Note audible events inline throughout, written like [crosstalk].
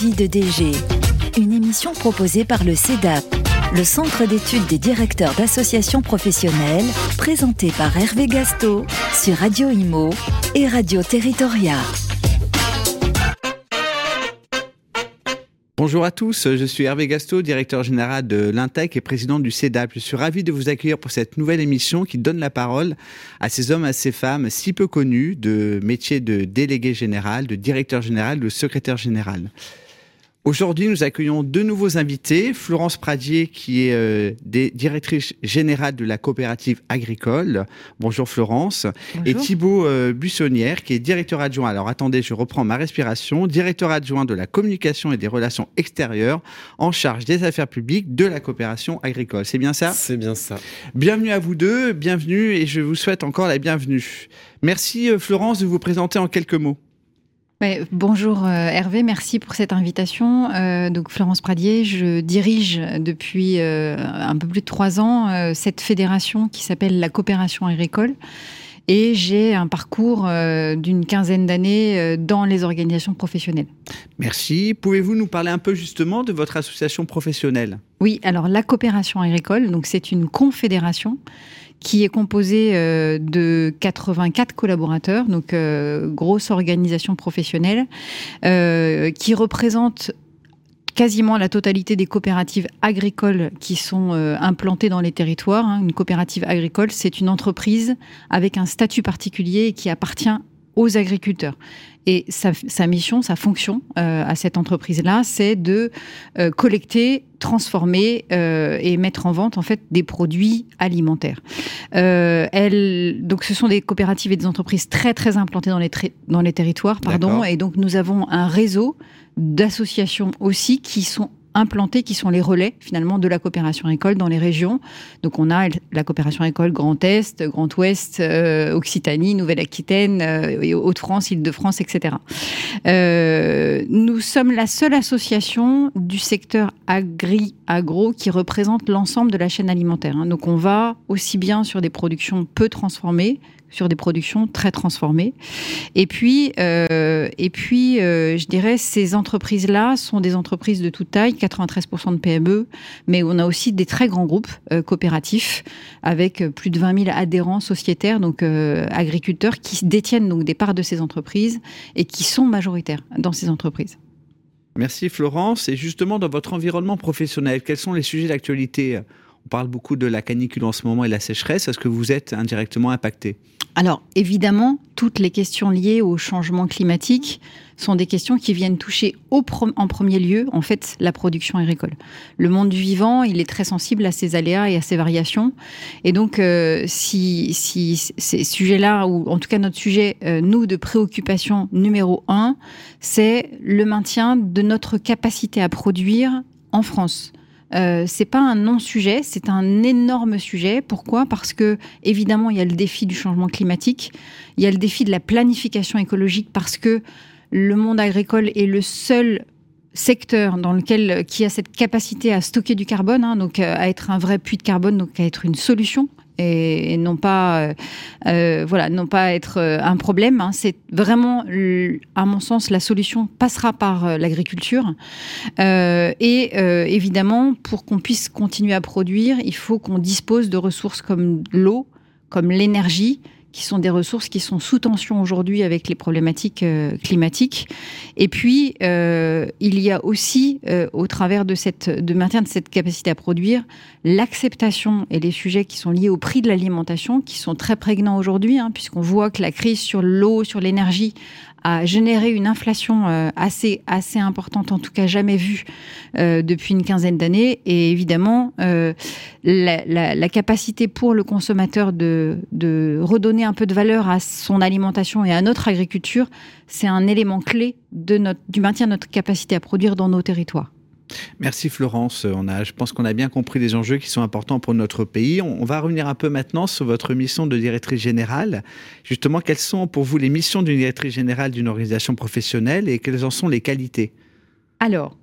Avis de DG, une émission proposée par le CEDAP, le Centre d'études des directeurs d'associations professionnelles, présenté par Hervé Gasto sur Radio Imo et Radio Territoria. Bonjour à tous, je suis Hervé Gasto, directeur général de l'Intec et président du CEDAP. Je suis ravi de vous accueillir pour cette nouvelle émission qui donne la parole à ces hommes, à ces femmes si peu connus de métiers de délégué général, de directeur général, de secrétaire général. Aujourd'hui, nous accueillons deux nouveaux invités. Florence Pradier, qui est euh, directrice générale de la coopérative agricole. Bonjour Florence. Et Thibault euh, Buissonnière, qui est directeur adjoint. Alors attendez, je reprends ma respiration. Directeur adjoint de la communication et des relations extérieures, en charge des affaires publiques de la coopération agricole. C'est bien ça? C'est bien ça. Bienvenue à vous deux, bienvenue et je vous souhaite encore la bienvenue. Merci euh, Florence de vous présenter en quelques mots bonjour euh, Hervé, merci pour cette invitation. Euh, donc Florence Pradier, je dirige depuis euh, un peu plus de trois ans cette fédération qui s'appelle la coopération agricole. Et j'ai un parcours d'une quinzaine d'années dans les organisations professionnelles. Merci. Pouvez-vous nous parler un peu justement de votre association professionnelle? Oui, alors la coopération agricole, donc c'est une confédération qui est composé euh, de 84 collaborateurs, donc euh, grosse organisation professionnelle, euh, qui représente quasiment la totalité des coopératives agricoles qui sont implantées dans les territoires. Hein. Une coopérative agricole, c'est une entreprise avec un statut particulier qui appartient aux agriculteurs. Et sa, mission, sa fonction euh, à cette entreprise-là, c'est de euh, collecter, transformer euh, et mettre en vente en fait des produits alimentaires. elle, donc, ce sont des coopératives et des entreprises très très implantées dans les, dans les territoires, pardon. Et donc, nous avons un réseau d'associations aussi qui sont implantés qui sont les relais finalement de la coopération agricole dans les régions. Donc on a la coopération agricole Grand Est, Grand Ouest, euh, Occitanie, Nouvelle-Aquitaine, euh, Haute-France, Île-de-France, etc. Euh, nous sommes la seule association du secteur agri-agro qui représente l'ensemble de la chaîne alimentaire. Hein. Donc on va aussi bien sur des productions peu transformées sur des productions très transformées. Et puis, euh, et puis euh, je dirais, ces entreprises-là sont des entreprises de toute taille, 93% de PME, mais on a aussi des très grands groupes euh, coopératifs avec plus de 20 000 adhérents sociétaires, donc agriculteurs, qui détiennent donc des parts de ces entreprises et qui sont majoritaires dans ces entreprises. Merci Florence. Et justement, dans votre environnement professionnel, quels sont les sujets d'actualité? On parle beaucoup de la canicule en ce moment et la sécheresse. Est-ce que vous êtes indirectement impacté? Alors, évidemment, toutes les questions liées au changement climatique sont des questions qui viennent toucher en premier lieu, en fait, la production agricole. Le monde du vivant, il est très sensible à ces aléas et à ces variations. Et donc, euh, si, ces sujets-là, ou en tout cas notre sujet, euh, nous, de préoccupation numéro un, c'est le maintien de notre capacité à produire en France. Euh, c'est pas un non-sujet, c'est un énorme sujet. Pourquoi? Parce que évidemment, il y a le défi du changement climatique, il y a le défi de la planification écologique, parce que le monde agricole est le seul secteur dans lequel qui a cette capacité à stocker du carbone, hein, donc euh, à être un vrai puits de carbone, donc à être une solution et, non pas euh, euh, voilà non pas être euh, un problème. Hein. C'est vraiment, à mon sens, la solution passera par l'agriculture. et évidemment, pour qu'on puisse continuer à produire, il faut qu'on dispose de ressources comme l'eau, comme l'énergie qui sont des ressources qui sont sous tension aujourd'hui avec les problématiques euh, climatiques. Et puis, euh, il y a aussi, euh, au travers de, cette, de maintien de cette capacité à produire, l'acceptation et les sujets qui sont liés au prix de l'alimentation, qui sont très prégnants aujourd'hui, hein, puisqu'on voit que la crise sur l'eau, sur l'énergie, a généré une inflation euh, assez, assez importante, en tout cas jamais vue euh, depuis une quinzaine d'années. Et évidemment, euh, la, capacité pour le consommateur de, redonner un peu de valeur à son alimentation et à notre agriculture, c'est un élément clé de notre, du maintien de notre capacité à produire dans nos territoires. Merci Florence. Je pense qu'on a bien compris les enjeux qui sont importants pour notre pays. On, va revenir un peu maintenant sur votre mission de directrice générale. Justement, quelles sont pour vous les missions d'une directrice générale d'une organisation professionnelle et quelles en sont les qualités? Alors,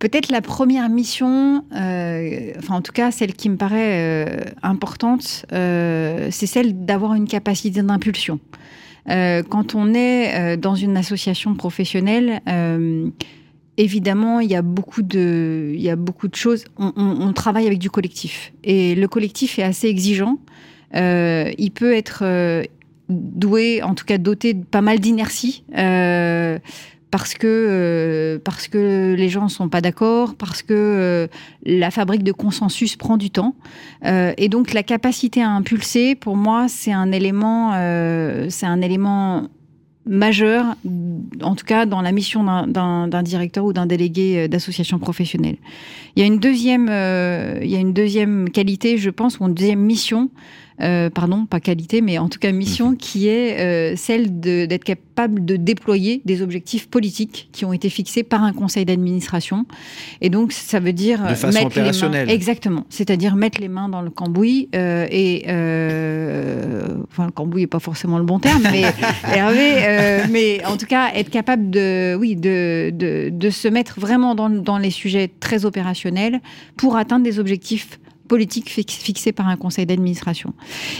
peut-être la première mission, euh, enfin en tout cas celle qui me paraît euh, importante, euh, c'est celle d'avoir une capacité d'impulsion. quand on est dans une association professionnelle, évidemment, il y a beaucoup de, il y a beaucoup de choses. On, travaille avec du collectif et le collectif est assez exigeant. Euh, il peut être doué, en tout cas doté de pas mal d'inertie parce que euh, parce que les gens ne sont pas d'accord, parce que euh, la fabrique de consensus prend du temps, euh, et donc la capacité à impulser, pour moi, c'est un élément, c'est un élément majeur, en tout cas dans la mission d'un directeur ou d'un délégué d'association professionnelle. Il y a une deuxième, il y a une deuxième qualité, je pense, ou une deuxième mission euh, pardon, pas qualité, mais en tout cas mission, mhm. qui est euh, celle d'être capable de déployer des objectifs politiques qui ont été fixés par un conseil d'administration. Et donc, ça veut dire de façon mettre opérationnelle. Les mains, exactement, c'est-à-dire mettre les mains dans le cambouis euh, et enfin le cambouis n'est pas forcément le bon terme, mais [laughs] mais en tout cas être capable de, oui, de, de, de se mettre vraiment dans, dans les sujets très opérationnels pour atteindre des objectifs politique fixée par un conseil d'administration.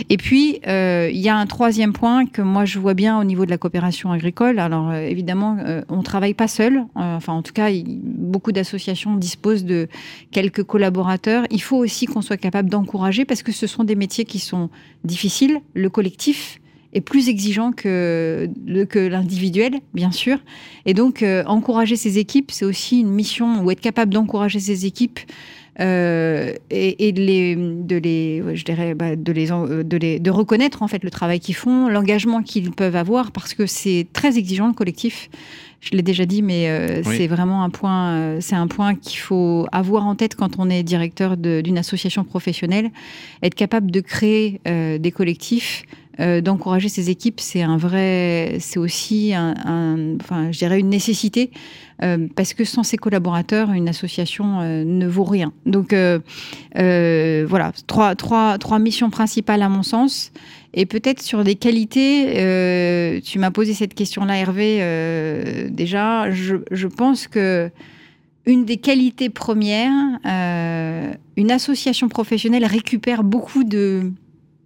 Et puis, euh, il y a un troisième point que moi je vois bien au niveau de la coopération agricole. Alors, euh, évidemment, euh, on ne travaille pas seul. enfin, en tout cas, beaucoup d'associations disposent de quelques collaborateurs. Il faut aussi qu'on soit capable d'encourager parce que ce sont des métiers qui sont difficiles. Le collectif, est plus exigeant que, l'individuel, bien sûr. Et donc, encourager ces équipes, c'est aussi une mission, ou être capable d'encourager ces équipes euh, et, de les, de les, je dirais, bah, de les, de les, de reconnaître en fait le travail qu'ils font, l'engagement qu'ils peuvent avoir, parce que c'est très exigeant le collectif. Je l'ai déjà dit, mais euh, c'est vraiment un point, euh, c'est un point qu'il faut avoir en tête quand on est directeur d'une association professionnelle, être capable de créer des collectifs euh, d'encourager ces équipes, c'est un vrai, c'est aussi un, enfin, je dirais une nécessité euh, parce que sans ces collaborateurs, une association euh, ne vaut rien. Donc voilà, trois, trois, trois missions principales à mon sens. Et peut-être sur des qualités, tu m'as posé cette question-là, Hervé. déjà, je, je, pense que une des qualités premières, une association professionnelle récupère beaucoup de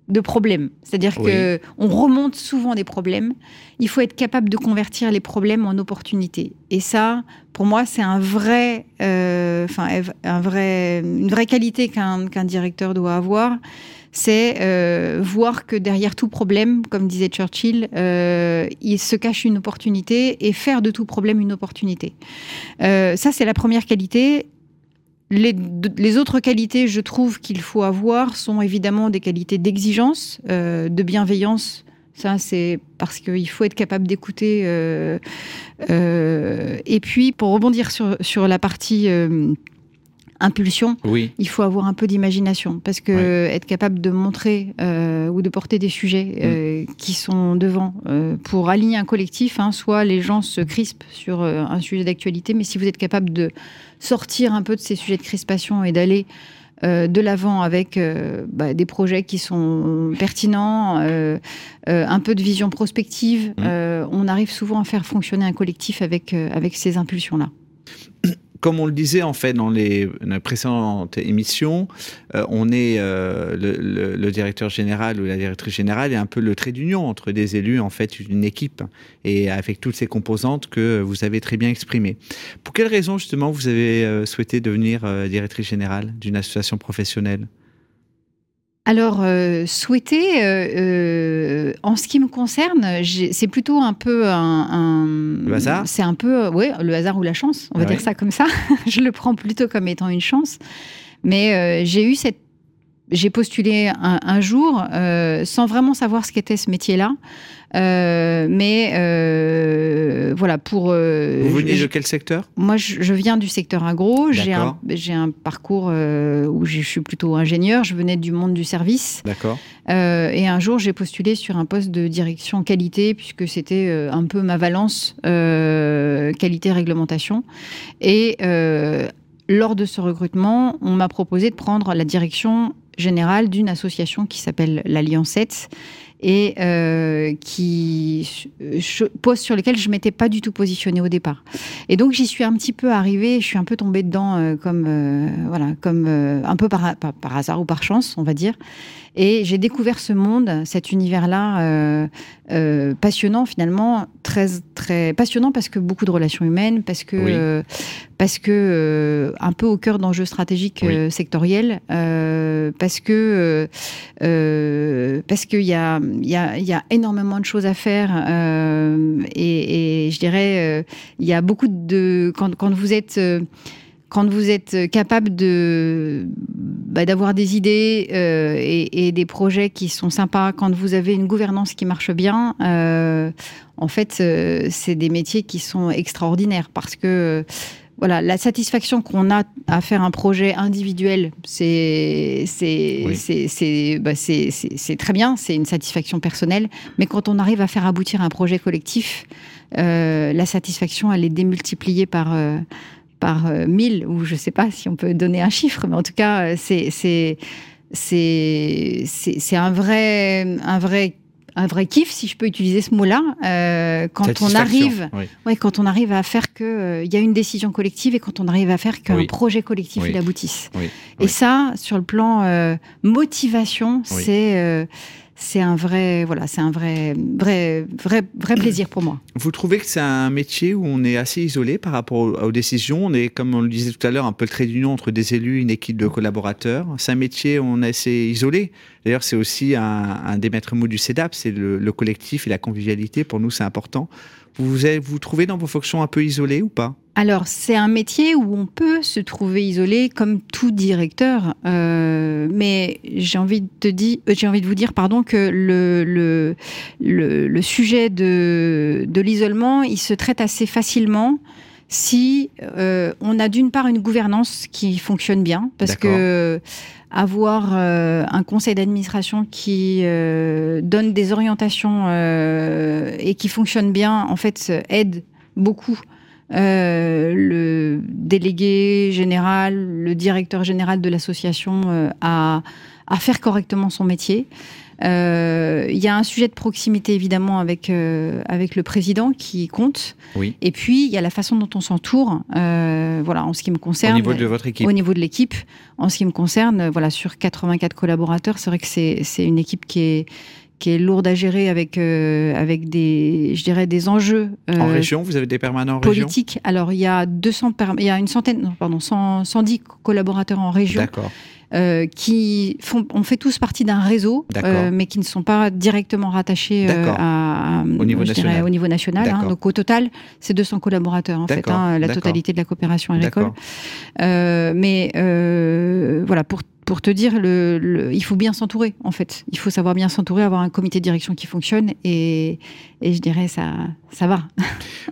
de problèmes. C'est-à-dire que on remonte souvent des problèmes. Il faut être capable de convertir les problèmes en opportunités. Et ça, pour moi, c'est un vrai, euh, un vrai, une vraie qualité qu'un directeur doit avoir. C'est euh, voir que derrière tout problème, comme disait Churchill, euh, il se cache une opportunité et faire de tout problème une opportunité. ça, c'est la première qualité. Les, autres qualités, je trouve qu'il faut avoir, sont évidemment des qualités d'exigence, euh, de bienveillance. Ça, c'est parce qu'il faut être capable d'écouter. Euh, euh, et puis, pour rebondir sur, sur la partie impulsion, oui. il faut avoir un peu d'imagination parce que être capable de montrer euh, ou de porter des sujets euh, mm. qui sont devant euh, pour aligner un collectif, hein, soit les gens se crispent sur un sujet d'actualité, mais si vous êtes capable de sortir un peu de ces sujets de crispation et d'aller de l'avant avec bah, des projets qui sont pertinents, un peu de vision prospective. Mm. on arrive souvent à faire fonctionner un collectif avec, avec ces impulsions-là [clears throat] comme on le disait en fait dans les, précédentes émissions, euh, on est euh, le, directeur général ou la directrice générale est un peu le trait d'union entre des élus, en fait, une équipe, et avec toutes ces composantes que vous avez très bien exprimées. Pour quelles raisons justement vous avez euh, souhaité devenir directrice générale d'une association professionnelle? Alors, euh, souhaiter, euh, euh, en ce qui me concerne, c'est plutôt un peu un. le hasard C'est un peu, oui, le hasard ou la chance, on va ah dire ça comme ça. [laughs] Je le prends plutôt comme étant une chance. Mais j'ai eu cette. J'ai postulé un, jour sans vraiment savoir ce qu'était ce métier-là. Euh, mais euh, voilà, pour. Euh, Vous venez de quel secteur? Moi, je, viens du secteur agro. J'ai un, un, parcours où je suis plutôt ingénieur. Je venais du monde du service. D'accord. et un jour, j'ai postulé sur un poste de direction qualité, puisque c'était un peu ma valence qualité-réglementation. Et lors de ce recrutement, on m'a proposé de prendre la direction générale d'une association qui s'appelle l'Alliance 7 et qui postes sur lesquels je m'étais pas du tout positionnée au départ. Et donc j'y suis un petit peu arrivée, je suis un peu tombée dedans comme voilà, comme un peu par, par, hasard ou par chance, on va dire. Et j'ai découvert ce monde, cet univers-là euh, euh, passionnant finalement, très très passionnant parce que beaucoup de relations humaines, parce que euh, parce que un peu au cœur d'enjeux stratégiques sectoriels, parce que parce qu'il y a il y a y a énormément de choses à faire et, et, je dirais il y a beaucoup de quand quand vous êtes quand vous êtes capable de bah, d'avoir des idées euh, et, des projets qui sont sympas, quand vous avez une gouvernance qui marche bien, euh, en fait, euh, c'est des métiers qui sont extraordinaires parce que voilà, la satisfaction qu'on a à faire un projet individuel, c'est c'est bah, très bien, c'est une satisfaction personnelle. Mais quand on arrive à faire aboutir un projet collectif, la satisfaction, elle est démultipliée par par 1000, euh, ou je ne sais pas si on peut donner un chiffre, mais en tout cas, euh, c'est c'est un vrai, un vrai un vrai kiff, si je peux utiliser ce mot-là, euh, quand on arrive, ouais, quand on arrive à faire que il y a une décision collective et quand on arrive à faire qu'un projet collectif il aboutisse. Et ça, sur le plan motivation, c'est c'est un vrai, voilà, c'est un vrai, vrai, vrai, vrai plaisir pour moi. Vous trouvez que c'est un métier où on est assez isolé par rapport aux, décisions? On est, comme on le disait tout à l'heure, un peu le trait d'union entre des élus et une équipe de collaborateurs. C'est un métier où on est assez isolé. D'ailleurs, c'est aussi un, des maîtres mots du CEDAP, c'est le, collectif et la convivialité. Pour nous, c'est important. Vous vous, vous trouvez dans vos fonctions un peu isolé ou pas? Alors, c'est un métier où on peut se trouver isolé comme tout directeur, euh, mais j'ai envie de te dire, euh, j'ai envie de vous dire, pardon, que le le, le, sujet de, de l'isolement, il se traite assez facilement si euh, on a d'une part une gouvernance qui fonctionne bien, parce que avoir un conseil d'administration qui donne des orientations et qui fonctionne bien, en fait, aide beaucoup euh, le délégué général, le directeur général de l'association euh, à, faire correctement son métier. Euh, il y a un sujet de proximité évidemment avec avec le président qui compte. Oui. Et puis il y a la façon dont on s'entoure. voilà, en ce qui me concerne. Au niveau de votre équipe. Au niveau de l'équipe, en ce qui me concerne, voilà, sur 84 collaborateurs, c'est vrai que c'est une équipe qui est qui est lourde à gérer avec euh, avec des je dirais des enjeux euh, en région vous avez des permanents en politiques alors il y a 200 il y a une centaine non, pardon 110 collaborateurs en région d'accord euh, qui font, on fait tous partie d'un réseau, euh, mais qui ne sont pas directement rattachés euh, à, au niveau national. au niveau national hein. donc au total, c'est 200 collaborateurs en fait, hein, la totalité de la coopération agricole. mais voilà, pour pour te dire, le, il faut bien s'entourer, en fait. Il faut savoir bien s'entourer, avoir un comité de direction qui fonctionne, et, et je dirais ça, ça va.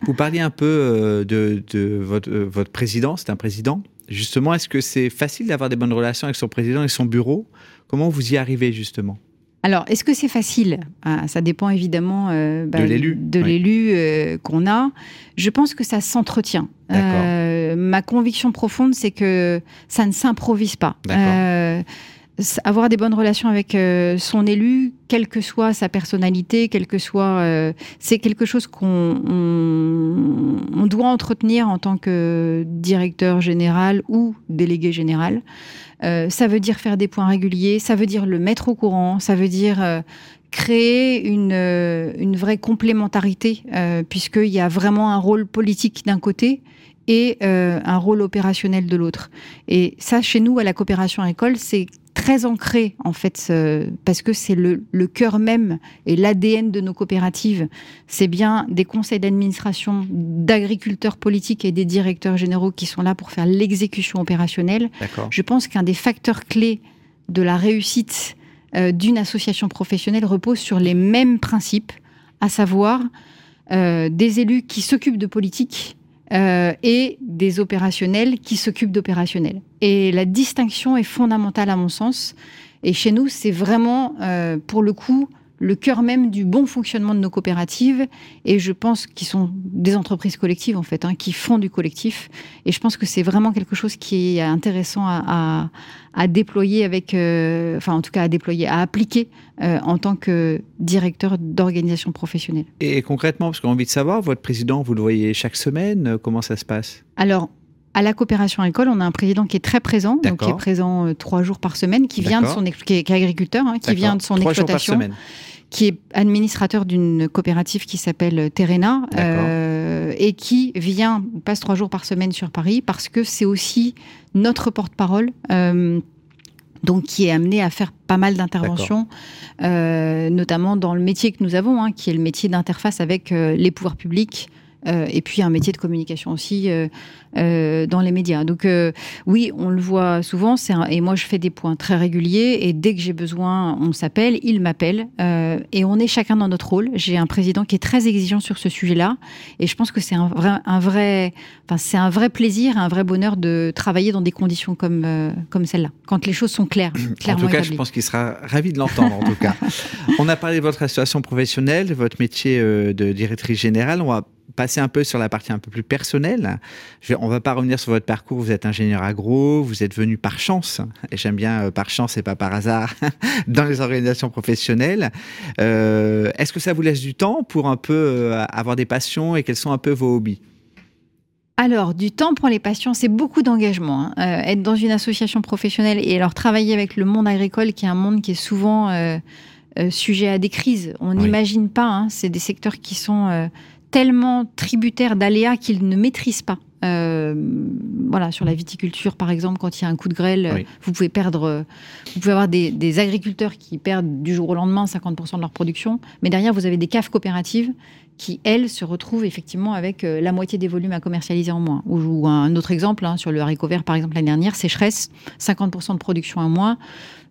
Vous parliez un peu de, de votre, votre président, c'est un président? Justement, est-ce que c'est facile d'avoir des bonnes relations avec son président et son bureau? Comment vous y arrivez justement? Alors, est-ce que c'est facile? Ah, Ça dépend évidemment euh, bah, de l'élu euh, qu'on a. Je pense que ça s'entretient. Euh, ma conviction profonde, c'est que ça ne s'improvise pas avoir des bonnes relations avec euh, son élu, quelle que soit sa personnalité, quelle que soit, euh, c'est quelque chose qu'on on, doit entretenir en tant que directeur général ou délégué général. Euh, ça veut dire faire des points réguliers, ça veut dire le mettre au courant, ça veut dire créer une, une vraie complémentarité, puisqu'il y a vraiment un rôle politique d'un côté et un rôle opérationnel de l'autre. Et ça, chez nous, à la coopération école, c'est très ancré en fait parce que c'est le, cœur même et l'ADN de nos coopératives. C'est bien des conseils d'administration, d'agriculteurs politiques et des directeurs généraux qui sont là pour faire l'exécution opérationnelle. Je pense qu'un des facteurs clés de la réussite euh, d'une association professionnelle repose sur les mêmes principes, à savoir euh, des élus qui s'occupent de politique euh, et des opérationnels qui s'occupent d'opérationnels. Et la distinction est fondamentale à mon sens. Et chez nous, c'est vraiment, euh, pour le coup, le cœur même du bon fonctionnement de nos coopératives. Et je pense qu'ils sont des entreprises collectives, en fait, hein, qui font du collectif. Et je pense que c'est vraiment quelque chose qui est intéressant à, déployer avec, euh, enfin, en tout cas, à déployer, à appliquer euh, en tant que directeur d'organisation professionnelle. Et concrètement, parce qu'on a envie de savoir, votre président, vous le voyez chaque semaine, euh, comment ça se passe? Alors, à la coopération école, on a un président qui est très présent, donc qui est présent trois jours par semaine, qui vient de son qui est, agriculteur, hein, qui vient de son exploitation, qui est administrateur d'une coopérative qui s'appelle Terena euh, et qui vient, passe trois jours par semaine sur Paris parce que c'est aussi notre porte-parole. Euh, donc qui est amené à faire pas mal d'interventions, euh, notamment dans le métier que nous avons, hein, qui est le métier d'interface avec les pouvoirs publics, euh, et puis un métier de communication aussi euh, euh, dans les médias. Donc oui, on le voit souvent. et moi, je fais des points très réguliers. Et dès que j'ai besoin, on s'appelle, il m'appelle, et on est chacun dans notre rôle. J'ai un président qui est très exigeant sur ce sujet-là, et je pense que c'est un vrai, un vrai, enfin c'est un vrai plaisir, un vrai bonheur de travailler dans des conditions comme comme celle-là, quand les choses sont claires. Clairement en tout cas, je pense qu'il sera ravi de l'entendre. en tout cas, [laughs] on a parlé de votre situation professionnelle, votre métier de directrice générale. On va passer un peu sur la partie un peu plus personnelle. Je, on va pas revenir sur votre parcours. Vous êtes ingénieur agro, vous êtes venu par chance, et j'aime bien euh, par chance et pas par hasard, [laughs] dans les organisations professionnelles. Euh, est-ce que ça vous laisse du temps pour un peu euh, avoir des passions et quels sont un peu vos hobbies? Alors, du temps pour les passions, c'est beaucoup d'engagement. Hein. être dans une association professionnelle et alors travailler avec le monde agricole, qui est un monde qui est souvent sujet à des crises. On n'imagine pas. Hein. c'est des secteurs qui sont tellement tributaires d'aléas qu'ils ne maîtrisent pas. Euh, voilà, sur la viticulture, par exemple, quand il y a un coup de grêle, vous pouvez perdre, vous pouvez avoir des, des, agriculteurs qui perdent du jour au lendemain 50% de leur production, mais derrière, vous avez des caves coopératives qui, elles, se retrouvent effectivement avec euh, la moitié des volumes à commercialiser en moins. Ou, un autre exemple, hein, sur le haricot vert, par exemple, l'année dernière, sécheresse, 50% de production en moins.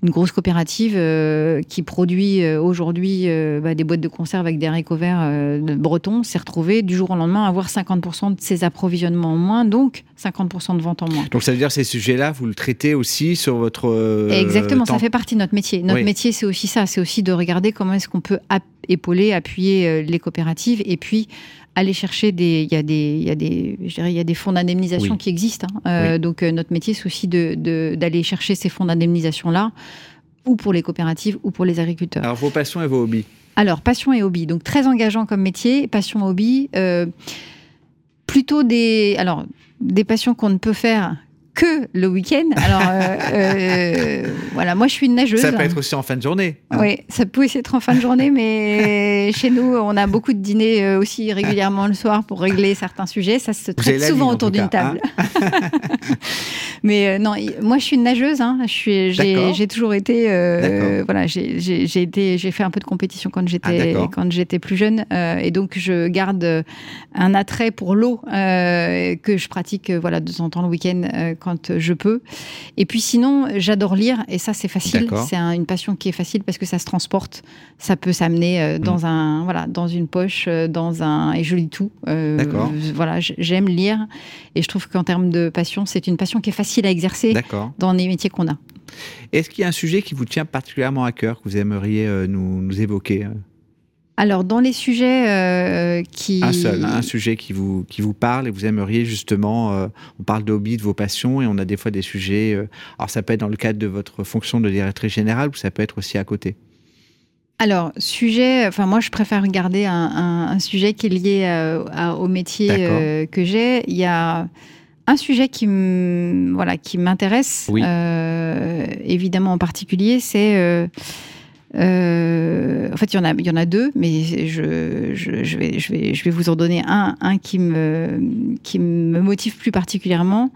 Une grosse coopérative euh, qui produit euh, aujourd'hui bah, des boîtes de conserve avec des haricots verts bretons s'est retrouvée du jour au lendemain à avoir 50% de ses approvisionnements en moins, donc 50% de ventes en moins. Donc ça veut dire ces sujets-là, vous le traitez aussi sur votre... Exactement, ça fait partie de notre métier. Notre métier, c'est aussi ça, c'est aussi de regarder comment est-ce qu'on peut épauler, appuyer les coopératives et puis aller chercher des il y a des il y a des je dirais il y a des fonds d'indemnisation qui existent hein. euh, donc euh, notre métier c'est aussi de d'aller chercher ces fonds d'indemnisation là ou pour les coopératives ou pour les agriculteurs. Alors vos passions et vos hobbies? Alors passion et hobby donc très engageant comme métier passion hobby euh, plutôt des alors des passions qu'on ne peut faire que le week-end. Alors, euh, euh, voilà, moi je suis une nageuse. Ça peut être aussi en fin de journée. Hein. Oui, ça peut aussi être en fin de journée, mais [laughs] chez nous, on a beaucoup de dîners euh, aussi régulièrement le soir pour régler certains sujets. Ça se traite souvent autour d'une table. Hein. [laughs] mais non, moi je suis une nageuse. Hein. J'ai toujours été. voilà, j'ai été, j'ai fait un peu de compétition quand j'étais ah, quand j'étais plus jeune, et donc je garde un attrait pour l'eau que je pratique voilà de temps en temps le week-end quand je peux. Et puis sinon, j'adore lire et ça c'est facile. C'est une passion qui est facile parce que ça se transporte. Ça peut s'amener euh, dans mm. un voilà dans une poche, euh, dans un et je lis tout. Euh, voilà, j'aime lire et je trouve qu'en termes de passion, c'est une passion qui est facile à exercer dans les métiers qu'on a. Est-ce qu'il y a un sujet qui vous tient particulièrement à cœur que vous aimeriez nous, nous évoquer alors, dans les sujets euh, qui... Un seul, un sujet qui vous, qui vous parle et vous aimeriez justement... Euh, on parle de hobby, de vos passions, et on a des fois des sujets... Euh, alors, ça peut être dans le cadre de votre fonction de directrice générale, ou ça peut être aussi à côté. Alors, sujet... Enfin, moi, je préfère regarder un, sujet qui est lié au métier que j'ai. Il y a un sujet qui voilà, qui m'intéresse, évidemment en particulier, c'est euh, en fait, il y en a, il y en a deux, mais je, je, je, vais, je, vais, je vais vous en donner un, un qui me, qui me motive plus particulièrement.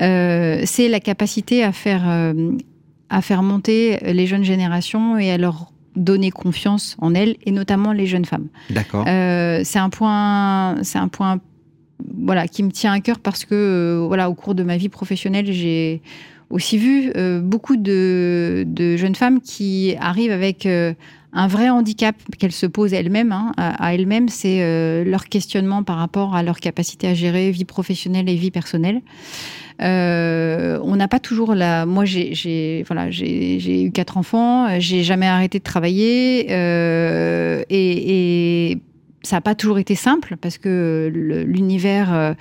Euh, c'est la capacité à faire, euh, à faire monter les jeunes générations et à leur donner confiance en elles, et notamment les jeunes femmes. D'accord. C'est un point, c'est un point, voilà, qui me tient à cœur parce que, voilà, au cours de ma vie professionnelle, j'ai aussi vu euh, beaucoup de, jeunes femmes qui arrivent avec euh, un vrai handicap qu'elles se posent elles-mêmes, hein, à, elles-mêmes, c'est leur questionnement par rapport à leur capacité à gérer vie professionnelle et vie personnelle. on n'a pas toujours la. Moi, j'ai voilà, j'ai eu quatre enfants, j'ai jamais arrêté de travailler et, et ça n'a pas toujours été simple parce que l'univers euh,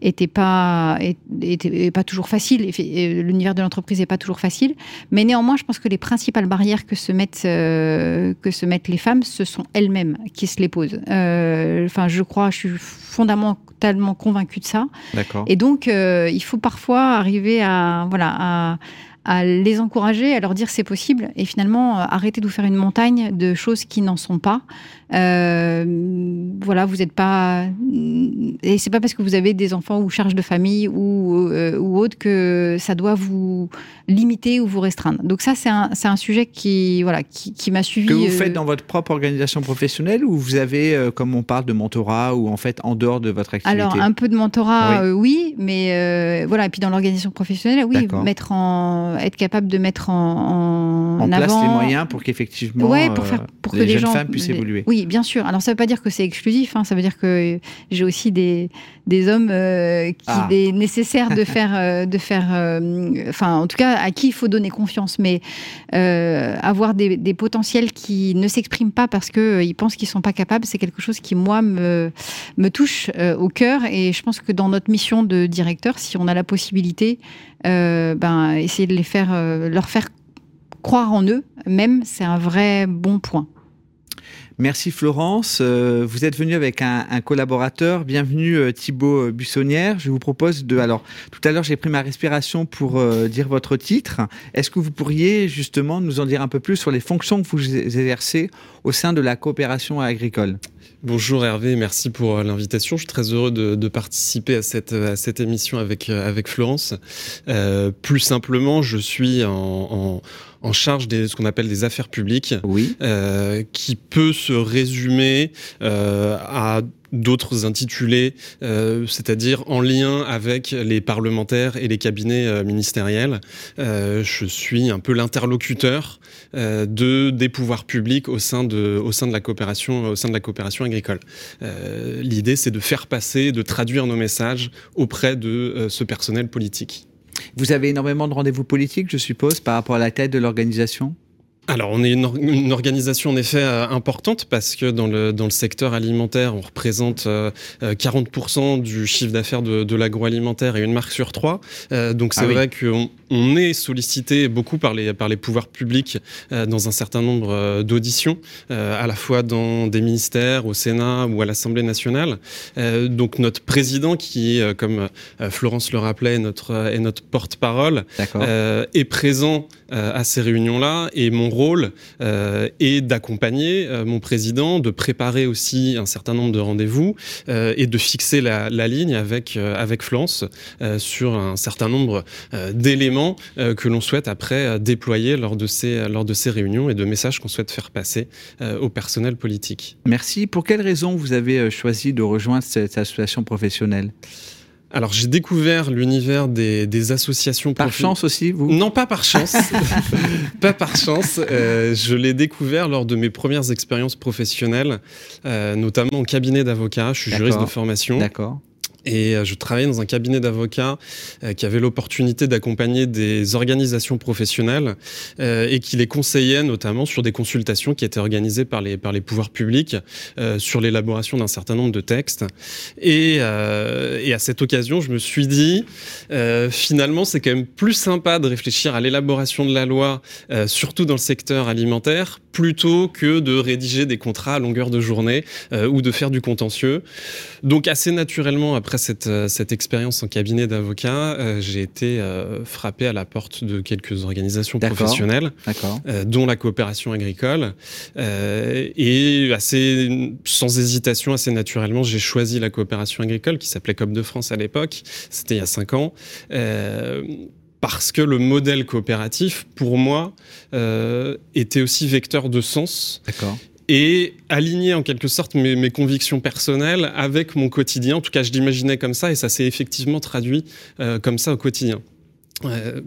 était pas était, pas toujours facile. L'univers de l'entreprise n'est pas toujours facile, mais néanmoins, je pense que les principales barrières que se mettent euh, que se mettent les femmes, ce sont elles-mêmes qui se les posent. Euh, enfin, je crois, je suis fondamentalement convaincue de ça. Et donc, il faut parfois arriver à voilà à à les encourager, à leur dire c'est possible, et finalement arrêter de vous faire une montagne de choses qui n'en sont pas, euh, voilà, vous n'êtes pas. Et c'est pas parce que vous avez des enfants ou charges de famille ou, euh, ou autre que ça doit vous limiter ou vous restreindre. Donc, ça, c'est un, un, sujet qui, voilà, qui, qui m'a suivi. Que vous faites euh, dans votre propre organisation professionnelle ou vous avez, comme on parle de mentorat, ou en fait en dehors de votre activité? Alors, un peu de mentorat, oui, mais voilà. Et puis dans l'organisation professionnelle, oui, mettre en, être capable de mettre en, en, en place les moyens pour qu'effectivement ouais, pour faire, pour les que les jeunes gens, femmes puissent évoluer. Oui, bien sûr. Alors ça ne veut pas dire que c'est exclusif, hein. ça veut dire que j'ai aussi des, des hommes euh, qui ah. est nécessaire de faire, euh, de faire, euh, enfin en tout cas à qui il faut donner confiance, mais avoir des, des, potentiels qui ne s'expriment pas parce qu'ils pensent qu'ils sont pas capables, c'est quelque chose qui moi me, me touche au cœur et je pense que dans notre mission de directeur, si on a la possibilité, ben essayer de les faire, leur faire croire en eux, même c'est un vrai bon point. Merci Florence. Euh, vous êtes venu avec un, collaborateur. Bienvenue euh, Thibaut euh, Buissonnière. Je vous propose de... Alors, tout à l'heure, j'ai pris ma respiration pour dire votre titre. Est-ce que vous pourriez justement nous en dire un peu plus sur les fonctions que vous exercez au sein de la coopération agricole? Bonjour Hervé, merci pour l'invitation. Je suis très heureux de, participer à cette, émission avec, Florence. plus simplement, je suis en charge de ce qu'on appelle des affaires publiques, oui. euh, qui peut se résumer euh, à d'autres intitulés, euh, c'est-à-dire en lien avec les parlementaires et les cabinets euh, ministériels. Euh, je suis un peu l'interlocuteur euh, de des pouvoirs publics au sein de au sein de la coopération au sein de la coopération agricole. Euh, l'idée, c'est de faire passer, de traduire nos messages auprès de ce personnel politique. Vous avez énormément de rendez-vous politiques, je suppose, par rapport à la tête de l'organisation? Alors, on est une, organisation en effet euh, importante parce que dans le, dans le secteur alimentaire, on représente 40% euh, euh, du chiffre d'affaires de, de l'agroalimentaire et une marque sur trois. donc, c'est ah vrai qu'on on est sollicité beaucoup par les, par les pouvoirs publics dans un certain nombre d'auditions, à la fois dans des ministères, au Sénat ou à l'Assemblée nationale. donc, notre président, qui, comme Florence le rappelait, notre, est notre porte-parole, est présent à ces réunions-là et mon rôle euh, est d'accompagner euh, mon président, de préparer aussi un certain nombre de rendez-vous euh, et de fixer la, ligne avec, avec Florence sur un certain nombre d'éléments que l'on souhaite après déployer lors de, ces, lors de ces réunions et de messages qu'on souhaite faire passer au personnel politique. Merci. Pour quelles raisons vous avez choisi de rejoindre cette association professionnelle? Alors j'ai découvert l'univers des, des, associations. Par chance aussi, vous? Non, pas par chance. [laughs] pas par chance. Euh, je l'ai découvert lors de mes premières expériences professionnelles, euh, notamment au cabinet d'avocat. Je suis juriste de formation. D'accord. Et euh, je travaillais dans un cabinet d'avocats euh, qui avait l'opportunité d'accompagner des organisations professionnelles euh, et qui les conseillait notamment sur des consultations qui étaient organisées par les, par les pouvoirs publics sur l'élaboration d'un certain nombre de textes. Et, et, à cette occasion, je me suis dit, finalement, c'est quand même plus sympa de réfléchir à l'élaboration de la loi, surtout dans le secteur alimentaire, plutôt que de rédiger des contrats à longueur de journée ou de faire du contentieux. Donc assez naturellement, après cette, euh, cette expérience en cabinet d'avocat, euh, j'ai été euh, frappé à la porte de quelques organisations professionnelles, dont la coopération agricole. et assez, sans hésitation, assez naturellement, j'ai choisi la coopération agricole, qui s'appelait COP de France à l'époque. C'était il y a cinq ans parce que le modèle coopératif, pour moi, était aussi vecteur de sens. Et aligner en quelque sorte mes, convictions personnelles avec mon quotidien. En tout cas, je l'imaginais comme ça et ça s'est effectivement traduit euh, comme ça au quotidien. euh,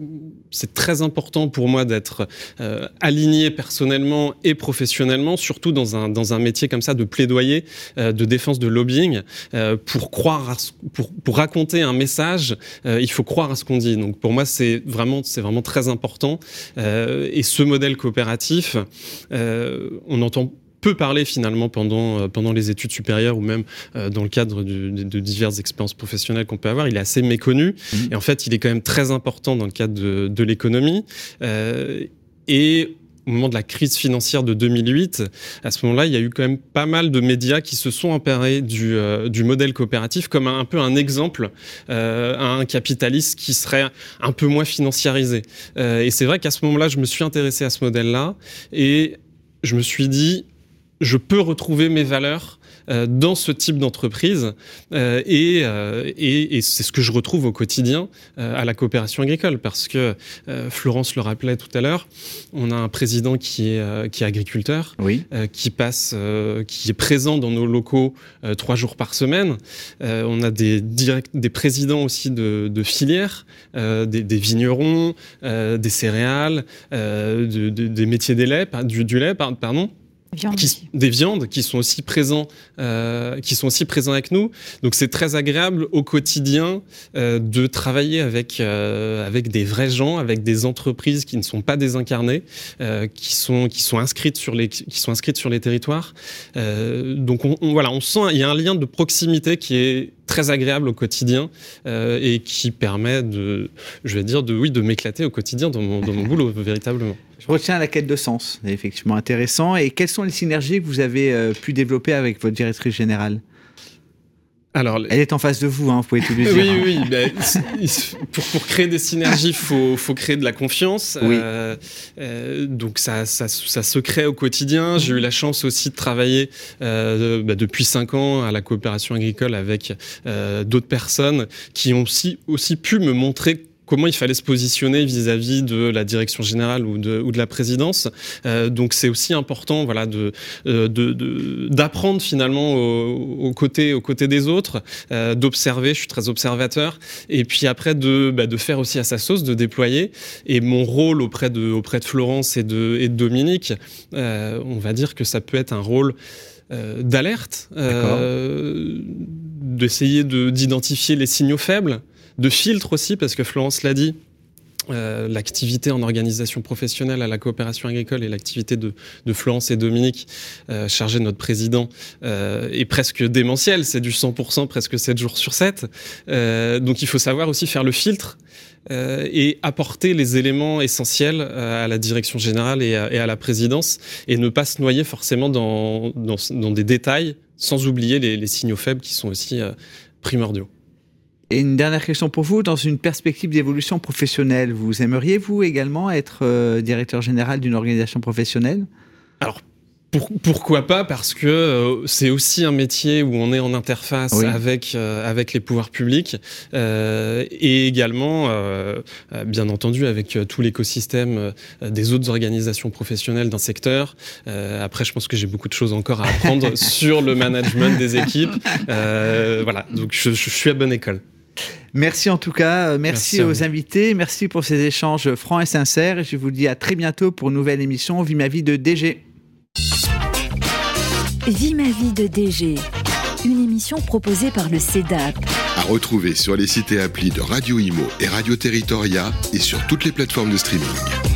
c'est très important pour moi d'être euh, aligné personnellement et professionnellement, surtout dans un, dans un métier comme ça de plaidoyer, de défense de lobbying. pour croire, pour, pour raconter un message, il faut croire à ce qu'on dit. Donc pour moi, c'est vraiment, c'est vraiment très important. et ce modèle coopératif, on entend peu parler finalement pendant, euh, pendant les études supérieures ou même euh, dans le cadre de, diverses expériences professionnelles qu'on peut avoir. Il est assez méconnu mmh. et en fait, il est quand même très important dans le cadre de, l'économie. Euh, et au moment de la crise financière de 2008, à ce moment-là, il y a eu quand même pas mal de médias qui se sont emparés du, du modèle coopératif comme un, peu un exemple à un capitaliste qui serait un peu moins financiarisé. et c'est vrai qu'à ce moment-là, je me suis intéressé à ce modèle-là et je me suis dit, je peux retrouver mes valeurs euh, dans ce type d'entreprise euh, euh, et, et, c'est ce que je retrouve au quotidien à la coopération agricole. Parce que Florence le rappelait tout à l'heure, on a un président qui est, qui est agriculteur, qui passe, qui est présent dans nos locaux trois jours par semaine. on a des, direct, des présidents aussi de, de filières, des, vignerons, des céréales, des métiers des lait, du, du lait, pardon des viandes qui sont aussi présents, euh, qui sont aussi présents avec nous. Donc c'est très agréable au quotidien euh, de travailler avec euh, avec des vrais gens, avec des entreprises qui ne sont pas désincarnées, qui sont qui sont inscrites sur les qui sont inscrites sur les territoires. donc on, voilà, on sent il y a un lien de proximité qui est très agréable au quotidien et qui permet de, je vais dire, de oui, de m'éclater au quotidien dans mon, dans mon boulot [laughs] véritablement. Je retiens la quête de sens, effectivement intéressant. Et quelles sont les synergies que vous avez euh, pu développer avec votre directrice générale? Alors, elle est en face de vous, hein, vous pouvez tout lui [laughs] dire. Oui, oui, ben, pour, pour, créer des synergies, il faut, faut, créer de la confiance. Oui. Euh, euh, donc, ça, ça, ça, se crée au quotidien. J'ai eu la chance aussi de travailler euh, bah, depuis cinq ans à la coopération agricole avec euh, d'autres personnes qui ont aussi, aussi pu me montrer comment il fallait se positionner vis-à-vis de la direction générale ou de, ou de la présidence. Euh, donc c'est aussi important voilà, de, euh, d'apprendre finalement aux, côtés, aux côtés des autres, euh, d'observer, je suis très observateur, et puis après de, bah, de faire aussi à sa sauce, de déployer. Et mon rôle auprès de, auprès de Florence et de, et de Dominique, on va dire que ça peut être un rôle d'alerte, d'essayer de, d'identifier les signaux faibles, de filtre aussi, parce que Florence l'a dit, euh, l'activité en organisation professionnelle à la coopération agricole et l'activité de, Florence et Dominique, euh, chargée de notre président, euh, est presque démentielle. C'est du 100%, presque 7 jours sur 7. donc il faut savoir aussi faire le filtre et apporter les éléments essentiels à la direction générale et à, la présidence et ne pas se noyer forcément dans, des détails sans oublier les signaux faibles qui sont aussi primordiaux. Et une dernière question pour vous, dans une perspective d'évolution professionnelle, vous aimeriez, vous également, être euh, directeur général d'une organisation professionnelle? Alors, pourquoi pas? Parce que euh, c'est aussi un métier où on est en interface avec euh, avec les pouvoirs publics et également, bien entendu, avec tout l'écosystème des autres organisations professionnelles d'un secteur. après, je pense que j'ai beaucoup de choses encore à apprendre [laughs] sur le management des équipes. voilà, donc je, je suis à bonne école. Merci en tout cas, euh, merci, aux invités, merci pour ces échanges francs et sincères. Et je vous dis à très bientôt pour une nouvelle émission Vie ma vie de DG. Vie ma vie de DG, une émission proposée par le CEDAP. À retrouver sur les sites et applis de Radio Imo et Radio Territoria et sur toutes les plateformes de streaming.